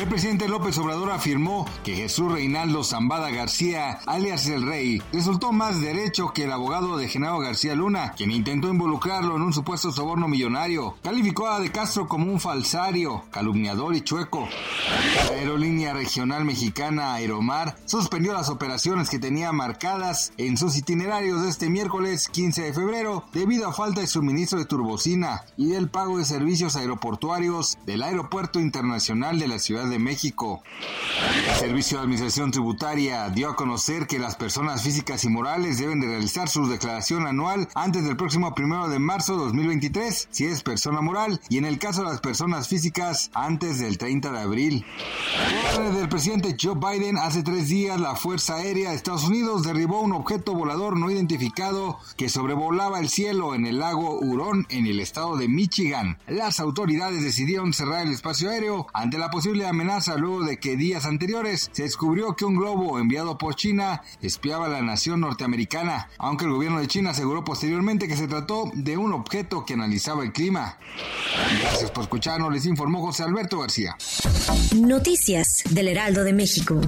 El presidente López Obrador afirmó que Jesús Reinaldo Zambada García, alias el Rey, resultó más derecho que el abogado de Genaro García Luna, quien intentó involucrarlo en un supuesto soborno millonario. Calificó a De Castro como un falsario, calumniador y chueco. La aerolínea regional mexicana Aeromar suspendió las operaciones que tenía marcadas en sus itinerarios este miércoles 15 de febrero debido a falta de suministro de turbocina y del pago de servicios aeroportuarios del Aeropuerto Internacional de la Ciudad de México. El Servicio de Administración Tributaria dio a conocer que las personas físicas y morales deben de realizar su declaración anual antes del próximo primero de marzo de 2023, si es persona moral, y en el caso de las personas físicas, antes del 30 de abril. Por del presidente Joe Biden, hace tres días la Fuerza Aérea de Estados Unidos derribó un objeto volador no identificado que sobrevolaba el cielo en el lago Hurón, en el estado de Michigan. Las autoridades decidieron cerrar el espacio aéreo ante la posible amenaza luego de que días anteriores se descubrió que un globo enviado por China espiaba la nación norteamericana, aunque el gobierno de China aseguró posteriormente que se trató de un objeto que analizaba el clima. Gracias por escucharnos, les informó José Alberto García. Noticias del Heraldo de México.